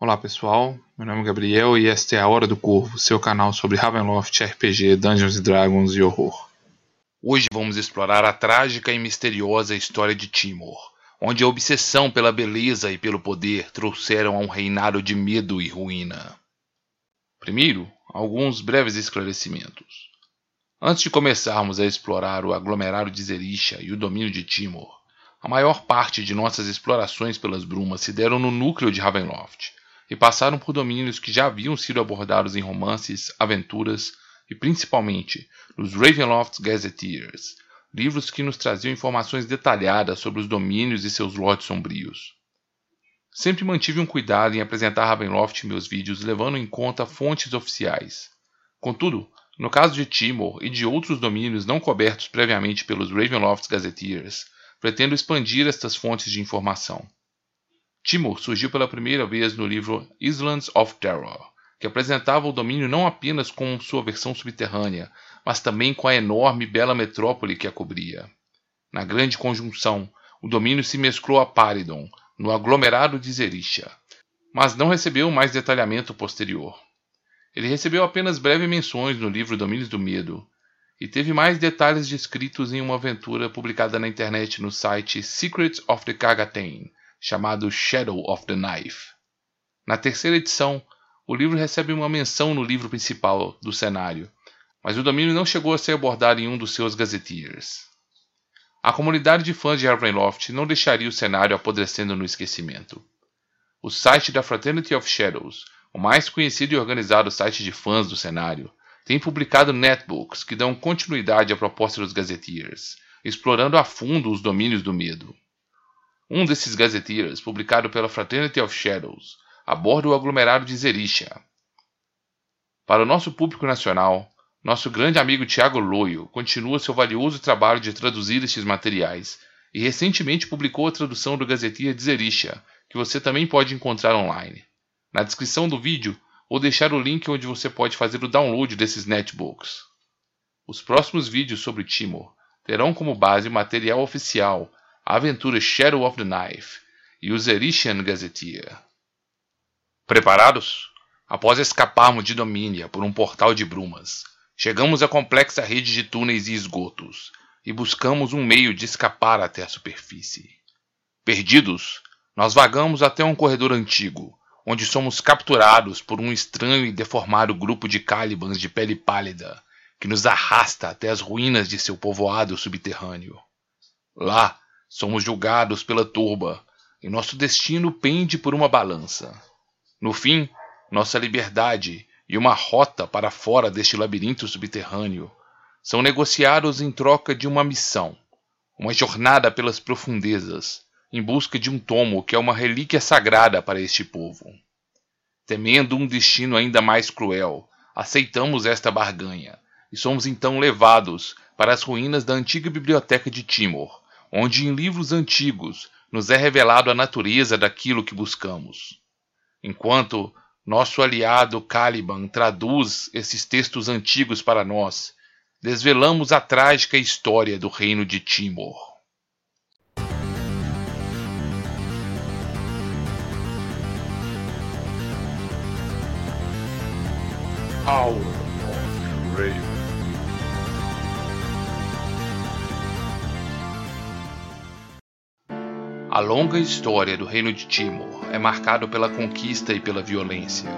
Olá pessoal, meu nome é Gabriel e esta é a Hora do Corvo, seu canal sobre Ravenloft, RPG, Dungeons Dragons e horror. Hoje vamos explorar a trágica e misteriosa história de Timor, onde a obsessão pela beleza e pelo poder trouxeram a um reinado de medo e ruína. Primeiro, alguns breves esclarecimentos. Antes de começarmos a explorar o aglomerado de Zerisha e o domínio de Timor, a maior parte de nossas explorações pelas brumas se deram no núcleo de Ravenloft e passaram por domínios que já haviam sido abordados em romances, aventuras e principalmente nos Ravenloft Gazetteers, livros que nos traziam informações detalhadas sobre os domínios e seus lotes sombrios. Sempre mantive um cuidado em apresentar Ravenloft em meus vídeos levando em conta fontes oficiais. Contudo, no caso de Timor e de outros domínios não cobertos previamente pelos Ravenloft Gazetteers, pretendo expandir estas fontes de informação. Timor surgiu pela primeira vez no livro Islands of Terror, que apresentava o domínio não apenas com sua versão subterrânea, mas também com a enorme e bela metrópole que a cobria. Na grande conjunção, o domínio se mesclou a Paridon, no aglomerado de Zerisha, mas não recebeu mais detalhamento posterior. Ele recebeu apenas breves menções no livro Domínios do Medo, e teve mais detalhes descritos em uma aventura publicada na internet no site Secrets of the Kagatain, chamado Shadow of the Knife. Na terceira edição, o livro recebe uma menção no livro principal do cenário, mas o domínio não chegou a ser abordado em um dos seus gazetteers. A comunidade de fãs de Ravenloft não deixaria o cenário apodrecendo no esquecimento. O site da Fraternity of Shadows, o mais conhecido e organizado site de fãs do cenário, tem publicado netbooks que dão continuidade à proposta dos Gazetteers, explorando a fundo os domínios do medo. Um desses Gazetteers, publicado pela Fraternity of Shadows, aborda o aglomerado de Zerisha. Para o nosso público nacional, nosso grande amigo Tiago Loyo continua seu valioso trabalho de traduzir estes materiais e recentemente publicou a tradução do Gazetteer de Zerisha, que você também pode encontrar online. Na descrição do vídeo ou deixar o link onde você pode fazer o download desses netbooks. Os próximos vídeos sobre Timor terão como base o material oficial, a aventura Shadow of the Knife e o Zerishian Gazetteer. Preparados? Após escaparmos de Domínia por um portal de brumas, chegamos à complexa rede de túneis e esgotos e buscamos um meio de escapar até a superfície. Perdidos, nós vagamos até um corredor antigo, onde somos capturados por um estranho e deformado grupo de Calibans de pele pálida, que nos arrasta até as ruínas de seu povoado subterrâneo. Lá, somos julgados pela turba, e nosso destino pende por uma balança. No fim, nossa liberdade e uma rota para fora deste labirinto subterrâneo são negociados em troca de uma missão, uma jornada pelas profundezas, em busca de um tomo que é uma relíquia sagrada para este povo. Temendo um destino ainda mais cruel, aceitamos esta barganha e somos então levados para as ruínas da antiga biblioteca de Timor, onde em livros antigos nos é revelado a natureza daquilo que buscamos. Enquanto nosso aliado Caliban traduz esses textos antigos para nós, desvelamos a trágica história do reino de Timor. Hour A longa história do Reino de Timor é marcada pela conquista e pela violência.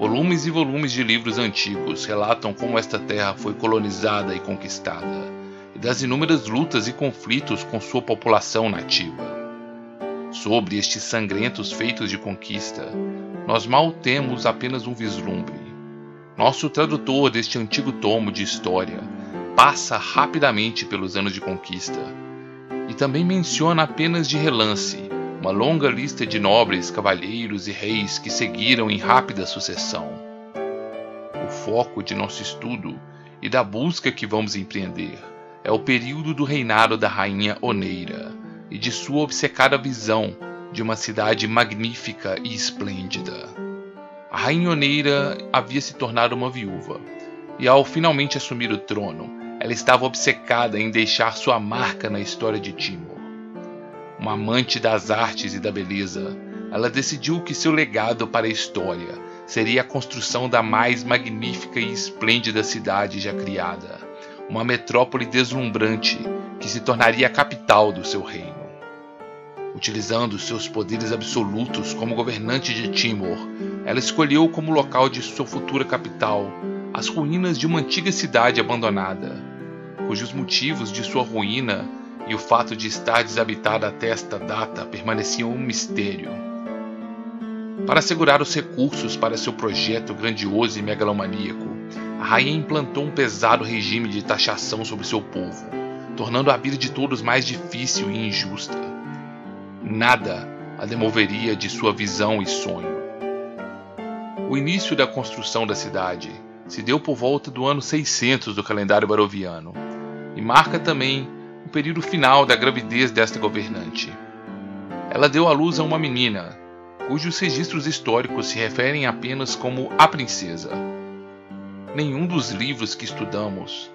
Volumes e volumes de livros antigos relatam como esta terra foi colonizada e conquistada, e das inúmeras lutas e conflitos com sua população nativa. Sobre estes sangrentos feitos de conquista, nós mal temos apenas um vislumbre nosso tradutor deste antigo tomo de história passa rapidamente pelos anos de conquista e também menciona apenas de relance uma longa lista de nobres, cavalheiros e reis que seguiram em rápida sucessão. O foco de nosso estudo e da busca que vamos empreender é o período do reinado da rainha Oneira e de sua obcecada visão de uma cidade magnífica e esplêndida. A rainha Oneira havia se tornado uma viúva, e ao finalmente assumir o trono, ela estava obcecada em deixar sua marca na história de Timor. Uma amante das artes e da beleza, ela decidiu que seu legado para a história seria a construção da mais magnífica e esplêndida cidade já criada, uma metrópole deslumbrante que se tornaria a capital do seu reino. Utilizando seus poderes absolutos como governante de Timor, ela escolheu como local de sua futura capital as ruínas de uma antiga cidade abandonada, cujos motivos de sua ruína e o fato de estar desabitada até esta data permaneciam um mistério. Para assegurar os recursos para seu projeto grandioso e megalomaníaco, a rainha implantou um pesado regime de taxação sobre seu povo, tornando a vida de todos mais difícil e injusta. Nada a demoveria de sua visão e sonho. O início da construção da cidade se deu por volta do ano 600 do calendário baroviano marca também o período final da gravidez desta governante. Ela deu à luz a uma menina, cujos registros históricos se referem apenas como a princesa. Nenhum dos livros que estudamos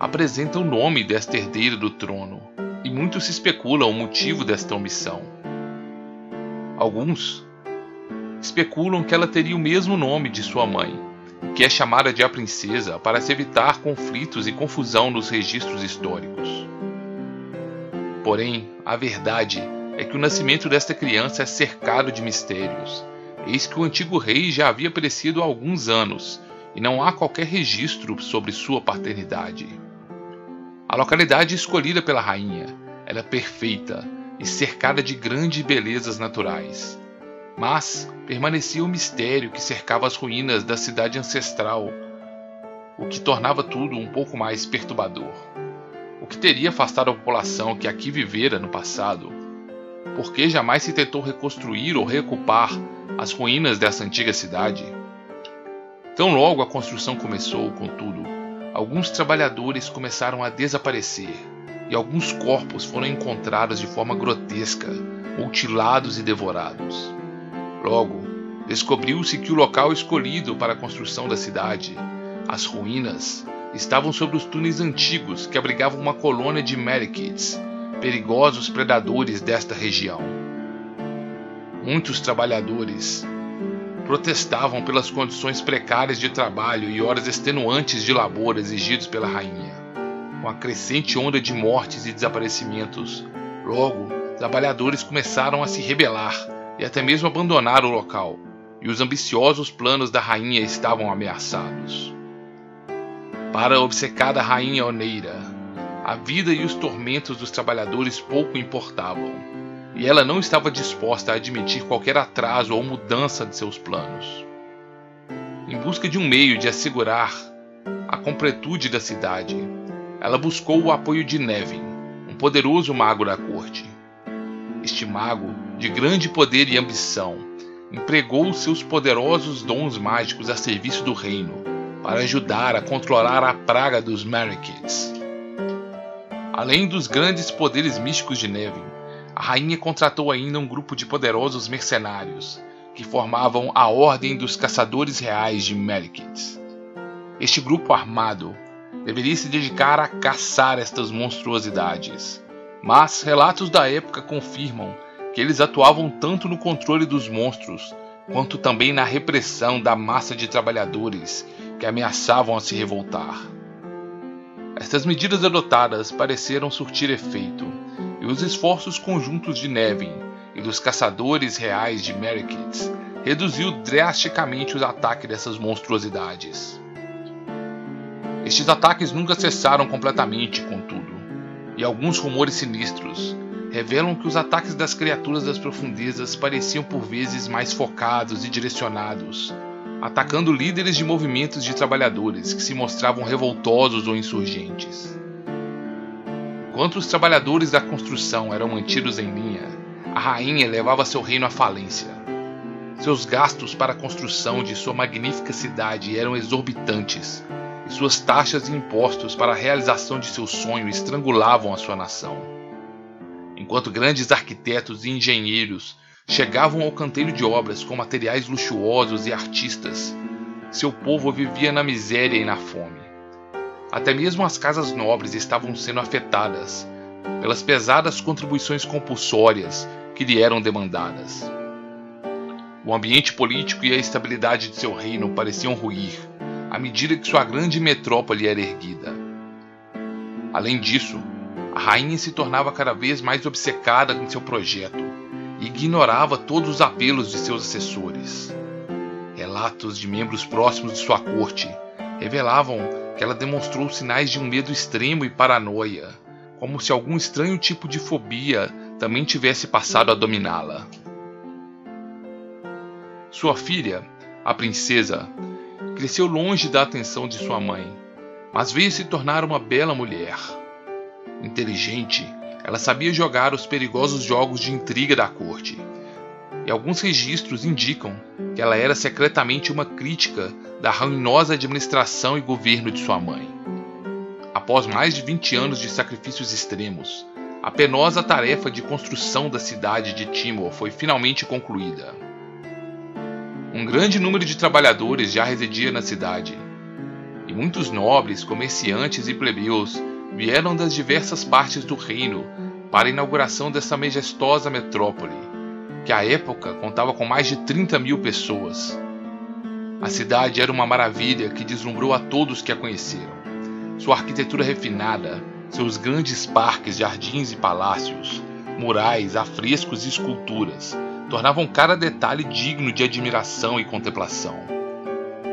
apresenta o nome desta herdeira do trono, e muito se especula o motivo desta omissão. Alguns especulam que ela teria o mesmo nome de sua mãe, que é chamada de a princesa para se evitar conflitos e confusão nos registros históricos. Porém, a verdade é que o nascimento desta criança é cercado de mistérios. Eis que o antigo rei já havia perecido há alguns anos e não há qualquer registro sobre sua paternidade. A localidade escolhida pela rainha era perfeita e cercada de grandes belezas naturais. Mas permanecia o mistério que cercava as ruínas da cidade ancestral, o que tornava tudo um pouco mais perturbador. O que teria afastado a população que aqui vivera no passado? Por que jamais se tentou reconstruir ou reocupar as ruínas dessa antiga cidade? Tão logo a construção começou, contudo, alguns trabalhadores começaram a desaparecer e alguns corpos foram encontrados de forma grotesca, mutilados e devorados. Logo, descobriu-se que o local escolhido para a construção da cidade, as ruínas, estavam sobre os túneis antigos que abrigavam uma colônia de Marikids, perigosos predadores desta região. Muitos trabalhadores protestavam pelas condições precárias de trabalho e horas extenuantes de labor exigidos pela rainha. Com a crescente onda de mortes e desaparecimentos, logo, trabalhadores começaram a se rebelar e até mesmo abandonar o local, e os ambiciosos planos da rainha estavam ameaçados. Para a obcecada rainha Oneira, a vida e os tormentos dos trabalhadores pouco importavam e ela não estava disposta a admitir qualquer atraso ou mudança de seus planos. Em busca de um meio de assegurar a completude da cidade, ela buscou o apoio de Nevin, um poderoso mago da corte. Este mago, de grande poder e ambição, empregou seus poderosos dons mágicos a serviço do reino para ajudar a controlar a praga dos Marikids. Além dos grandes poderes místicos de Nevin, a rainha contratou ainda um grupo de poderosos mercenários que formavam a Ordem dos Caçadores Reais de Merikits. Este grupo armado deveria se dedicar a caçar estas monstruosidades, mas relatos da época confirmam que eles atuavam tanto no controle dos monstros quanto também na repressão da massa de trabalhadores que ameaçavam a se revoltar. Estas medidas adotadas pareceram surtir efeito e os esforços conjuntos de Nevin e dos caçadores reais de Merrickets reduziu drasticamente os ataques dessas monstruosidades. Estes ataques nunca cessaram completamente, contudo, e alguns rumores sinistros revelam que os ataques das criaturas das profundezas pareciam por vezes mais focados e direcionados, atacando líderes de movimentos de trabalhadores que se mostravam revoltosos ou insurgentes. Enquanto os trabalhadores da construção eram mantidos em linha, a rainha levava seu reino à falência. Seus gastos para a construção de sua magnífica cidade eram exorbitantes, e suas taxas e impostos para a realização de seu sonho estrangulavam a sua nação. Enquanto grandes arquitetos e engenheiros chegavam ao canteiro de obras com materiais luxuosos e artistas, seu povo vivia na miséria e na fome. Até mesmo as casas nobres estavam sendo afetadas pelas pesadas contribuições compulsórias que lhe eram demandadas. O ambiente político e a estabilidade de seu reino pareciam ruir à medida que sua grande metrópole era erguida. Além disso, a rainha se tornava cada vez mais obcecada com seu projeto e ignorava todos os apelos de seus assessores. Relatos de membros próximos de sua corte revelavam que ela demonstrou sinais de um medo extremo e paranoia, como se algum estranho tipo de fobia também tivesse passado a dominá-la. Sua filha, a princesa, cresceu longe da atenção de sua mãe, mas veio se tornar uma bela mulher. Inteligente, ela sabia jogar os perigosos jogos de intriga da corte, e alguns registros indicam que ela era secretamente uma crítica da ruinosa administração e governo de sua mãe. Após mais de 20 anos de sacrifícios extremos, a penosa tarefa de construção da cidade de Timor foi finalmente concluída. Um grande número de trabalhadores já residia na cidade, e muitos nobres, comerciantes e plebeus vieram das diversas partes do reino para a inauguração dessa majestosa metrópole, que à época contava com mais de 30 mil pessoas. A cidade era uma maravilha que deslumbrou a todos que a conheceram. Sua arquitetura refinada, seus grandes parques, jardins e palácios, murais, afrescos e esculturas tornavam cada detalhe digno de admiração e contemplação.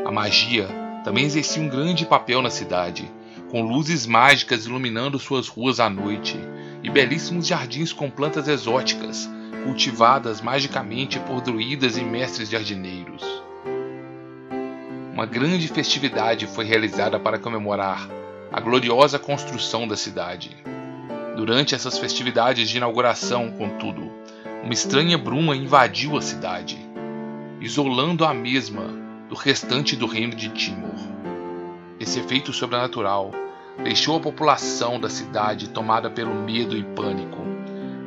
A magia também exercia um grande papel na cidade, com luzes mágicas iluminando suas ruas à noite e belíssimos jardins com plantas exóticas, cultivadas magicamente por druidas e mestres jardineiros. Uma grande festividade foi realizada para comemorar a gloriosa construção da cidade. Durante essas festividades de inauguração, contudo, uma estranha bruma invadiu a cidade, isolando a mesma do restante do reino de Timor. Esse efeito sobrenatural deixou a população da cidade tomada pelo medo e pânico,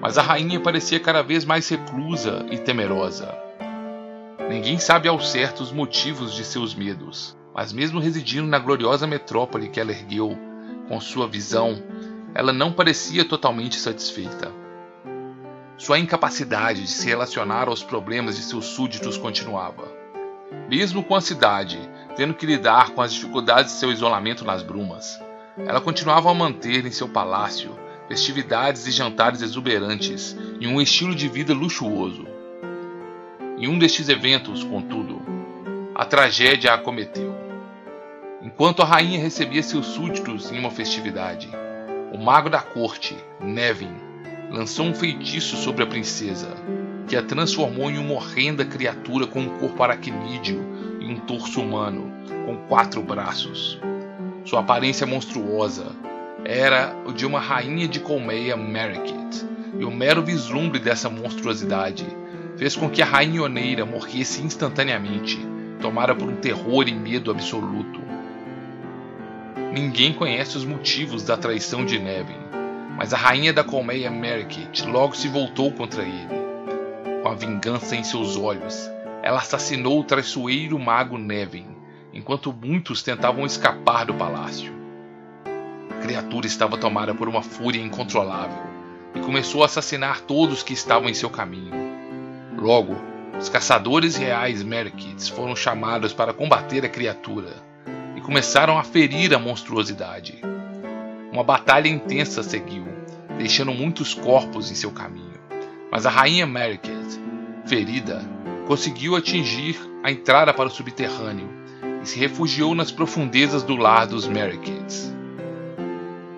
mas a rainha parecia cada vez mais reclusa e temerosa. Ninguém sabe ao certo os motivos de seus medos, mas mesmo residindo na gloriosa metrópole que ela ergueu, com sua visão, ela não parecia totalmente satisfeita. Sua incapacidade de se relacionar aos problemas de seus súditos continuava. Mesmo com a cidade tendo que lidar com as dificuldades de seu isolamento nas brumas, ela continuava a manter em seu palácio festividades e jantares exuberantes em um estilo de vida luxuoso. Em um destes eventos, contudo, a tragédia a acometeu. Enquanto a rainha recebia seus súditos em uma festividade, o mago da corte, Nevin, lançou um feitiço sobre a princesa, que a transformou em uma horrenda criatura com um corpo aracnídeo e um torso humano, com quatro braços. Sua aparência monstruosa era o de uma rainha de colmeia Merikit, e o mero vislumbre dessa monstruosidade fez com que a rainha Oneira morresse instantaneamente, tomada por um terror e medo absoluto. Ninguém conhece os motivos da traição de Nevin, mas a rainha da colmeia Merkit logo se voltou contra ele. Com a vingança em seus olhos, ela assassinou o traiçoeiro mago Nevin, enquanto muitos tentavam escapar do palácio. A criatura estava tomada por uma fúria incontrolável e começou a assassinar todos que estavam em seu caminho. Logo, os caçadores reais Merkids foram chamados para combater a criatura e começaram a ferir a monstruosidade. Uma batalha intensa seguiu, deixando muitos corpos em seu caminho. Mas a rainha Merkid, ferida, conseguiu atingir a entrada para o subterrâneo e se refugiou nas profundezas do lar dos Merkids.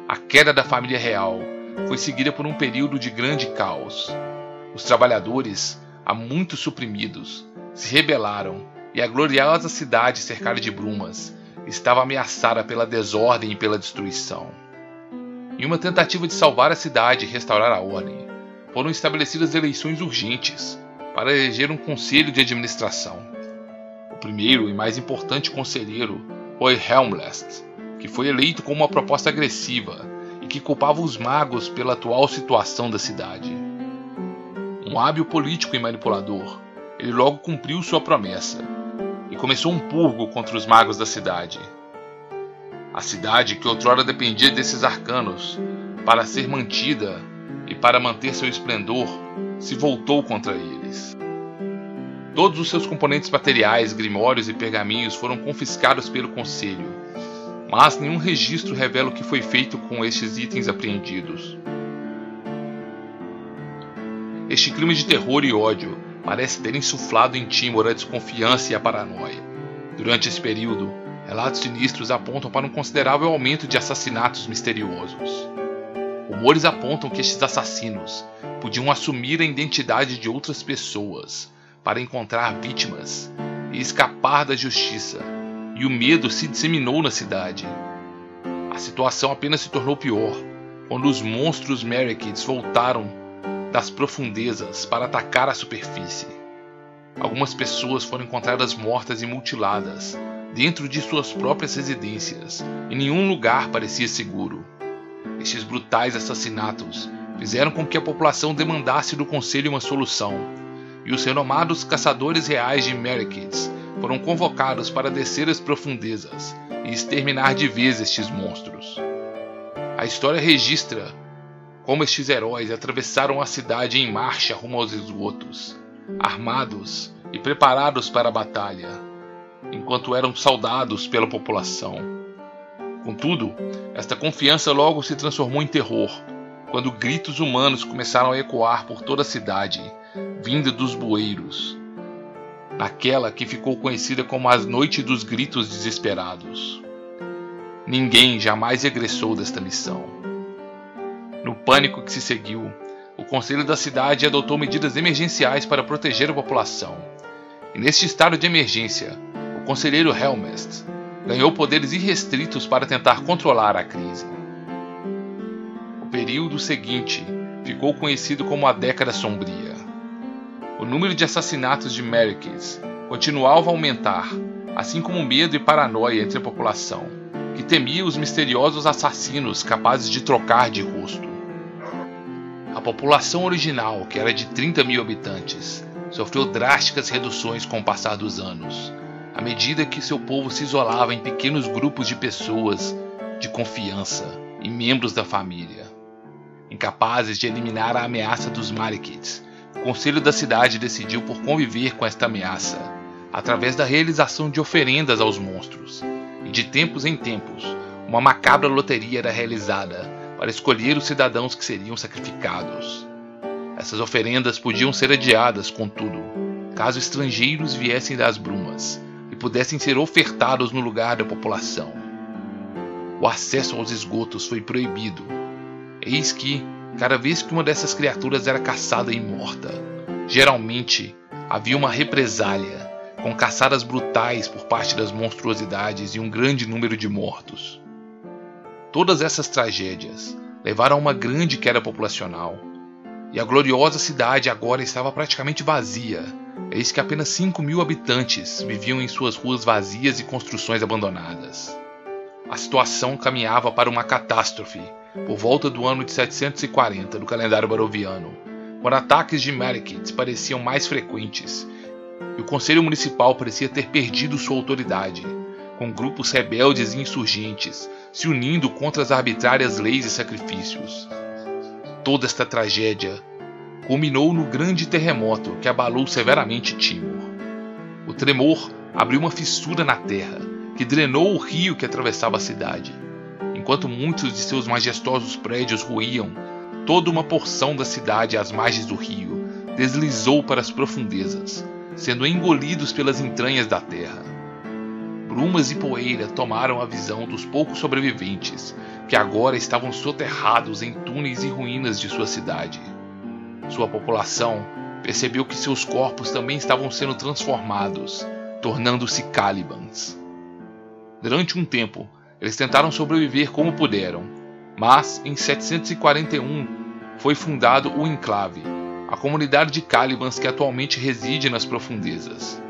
A queda da família real foi seguida por um período de grande caos. Os trabalhadores, há muito suprimidos, se rebelaram e a gloriosa cidade cercada de brumas estava ameaçada pela desordem e pela destruição. Em uma tentativa de salvar a cidade e restaurar a ordem, foram estabelecidas eleições urgentes para eleger um conselho de administração. O primeiro e mais importante conselheiro foi Helmlest, que foi eleito com uma proposta agressiva e que culpava os magos pela atual situação da cidade. Um hábil político e manipulador, ele logo cumpriu sua promessa e começou um purgo contra os magos da cidade, a cidade que outrora dependia desses arcanos para ser mantida e para manter seu esplendor se voltou contra eles. Todos os seus componentes materiais, grimórios e pergaminhos foram confiscados pelo Conselho, mas nenhum registro revela o que foi feito com estes itens apreendidos. Este clima de terror e ódio parece ter insuflado em Timor a desconfiança e a paranoia. Durante esse período, relatos sinistros apontam para um considerável aumento de assassinatos misteriosos. Rumores apontam que estes assassinos podiam assumir a identidade de outras pessoas para encontrar vítimas e escapar da justiça, e o medo se disseminou na cidade. A situação apenas se tornou pior quando os monstros Merikids voltaram das profundezas para atacar a superfície. Algumas pessoas foram encontradas mortas e mutiladas dentro de suas próprias residências, e nenhum lugar parecia seguro. Estes brutais assassinatos fizeram com que a população demandasse do conselho uma solução e os renomados caçadores reais de Merikids foram convocados para descer as profundezas e exterminar de vez estes monstros. A história registra como estes heróis atravessaram a cidade em marcha rumo aos esgotos, armados e preparados para a batalha, enquanto eram saudados pela população. Contudo, esta confiança logo se transformou em terror, quando gritos humanos começaram a ecoar por toda a cidade vinda dos bueiros, naquela que ficou conhecida como as Noites dos Gritos Desesperados. Ninguém jamais regressou desta missão. No pânico que se seguiu, o conselho da cidade adotou medidas emergenciais para proteger a população. E neste estado de emergência, o conselheiro Helmest ganhou poderes irrestritos para tentar controlar a crise. O período seguinte ficou conhecido como a Década Sombria. O número de assassinatos de Merikids continuava a aumentar, assim como medo e paranoia entre a população, que temia os misteriosos assassinos capazes de trocar de rosto. A população original, que era de 30 mil habitantes, sofreu drásticas reduções com o passar dos anos, à medida que seu povo se isolava em pequenos grupos de pessoas de confiança e membros da família. Incapazes de eliminar a ameaça dos Marikids, o conselho da cidade decidiu por conviver com esta ameaça, através da realização de oferendas aos monstros. E de tempos em tempos, uma macabra loteria era realizada para escolher os cidadãos que seriam sacrificados. Essas oferendas podiam ser adiadas, contudo, caso estrangeiros viessem das brumas pudessem ser ofertados no lugar da população. O acesso aos esgotos foi proibido. Eis que, cada vez que uma dessas criaturas era caçada e morta. Geralmente havia uma represália, com caçadas brutais por parte das monstruosidades e um grande número de mortos. Todas essas tragédias levaram a uma grande queda populacional, e a gloriosa cidade agora estava praticamente vazia, eis que apenas 5 mil habitantes viviam em suas ruas vazias e construções abandonadas. A situação caminhava para uma catástrofe por volta do ano de 740 do calendário baroviano, quando ataques de Marikids pareciam mais frequentes e o Conselho Municipal parecia ter perdido sua autoridade, com grupos rebeldes e insurgentes se unindo contra as arbitrárias leis e sacrifícios. Toda esta tragédia culminou no grande terremoto que abalou severamente Timor. O tremor abriu uma fissura na terra que drenou o rio que atravessava a cidade Enquanto muitos de seus majestosos prédios ruíam, toda uma porção da cidade às margens do rio deslizou para as profundezas, sendo engolidos pelas entranhas da terra. Brumas e poeira tomaram a visão dos poucos sobreviventes, que agora estavam soterrados em túneis e ruínas de sua cidade. Sua população percebeu que seus corpos também estavam sendo transformados, tornando-se Calibans. Durante um tempo, eles tentaram sobreviver como puderam, mas em 741 foi fundado o Enclave, a comunidade de Calibans que atualmente reside nas profundezas.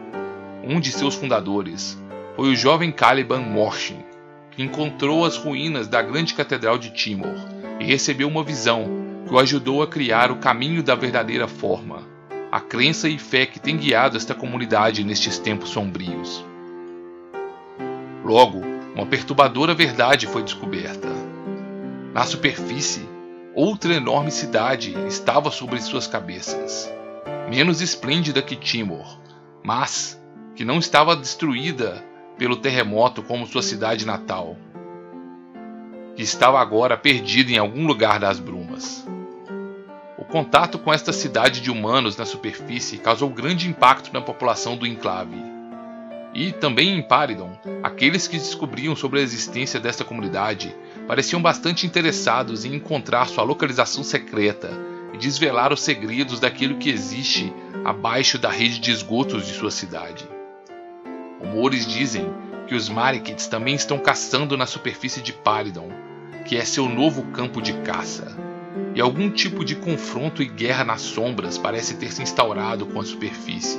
Um de seus fundadores foi o jovem Caliban Morshin, que encontrou as ruínas da grande catedral de Timor e recebeu uma visão que o ajudou a criar o caminho da verdadeira forma, a crença e fé que tem guiado esta comunidade nestes tempos sombrios. Logo, uma perturbadora verdade foi descoberta. Na superfície, outra enorme cidade estava sobre suas cabeças. Menos esplêndida que Timor, mas que não estava destruída pelo terremoto como sua cidade natal, que estava agora perdida em algum lugar das brumas. O contato com esta cidade de humanos na superfície causou grande impacto na população do enclave. E também em Paridon, aqueles que descobriam sobre a existência desta comunidade pareciam bastante interessados em encontrar sua localização secreta e desvelar os segredos daquilo que existe abaixo da rede de esgotos de sua cidade. Rumores dizem que os Marikids também estão caçando na superfície de Paridon, que é seu novo campo de caça. E algum tipo de confronto e guerra nas sombras parece ter se instaurado com a superfície.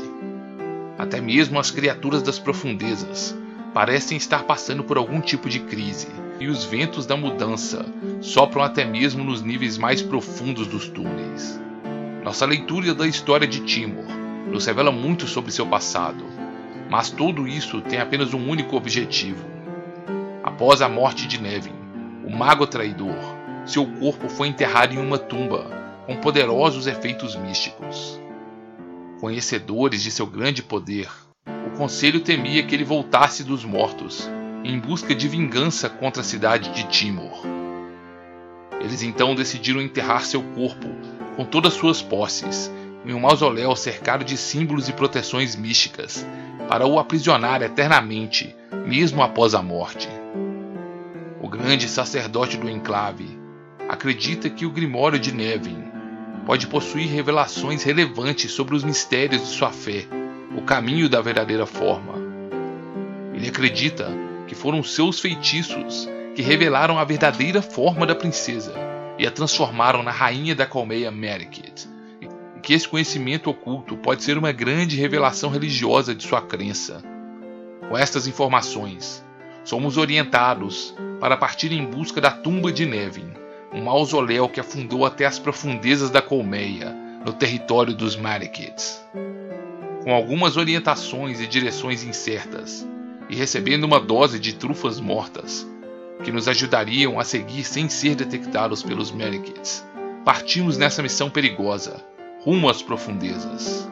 Até mesmo as criaturas das profundezas parecem estar passando por algum tipo de crise, e os ventos da mudança sopram até mesmo nos níveis mais profundos dos túneis. Nossa leitura da história de Timor nos revela muito sobre seu passado, mas tudo isso tem apenas um único objetivo. Após a morte de Nevin, o mago traidor, seu corpo foi enterrado em uma tumba com poderosos efeitos místicos. Conhecedores de seu grande poder, o conselho temia que ele voltasse dos mortos em busca de vingança contra a cidade de Timor. Eles então decidiram enterrar seu corpo com todas suas posses em um mausoléu cercado de símbolos e proteções místicas para o aprisionar eternamente, mesmo após a morte. O grande sacerdote do enclave acredita que o Grimório de Nevin pode possuir revelações relevantes sobre os mistérios de sua fé, o caminho da verdadeira forma. Ele acredita que foram seus feitiços que revelaram a verdadeira forma da princesa e a transformaram na rainha da colmeia Merikit, e que esse conhecimento oculto pode ser uma grande revelação religiosa de sua crença. Com estas informações, somos orientados para partir em busca da tumba de Nevin, um mausoléu que afundou até as profundezas da colmeia, no território dos Marikids. Com algumas orientações e direções incertas, e recebendo uma dose de trufas mortas, que nos ajudariam a seguir sem ser detectados pelos Marikids, partimos nessa missão perigosa, rumo às profundezas.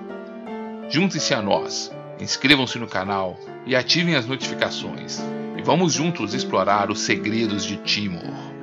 Juntem-se a nós, inscrevam-se no canal e ativem as notificações, e vamos juntos explorar os segredos de Timor.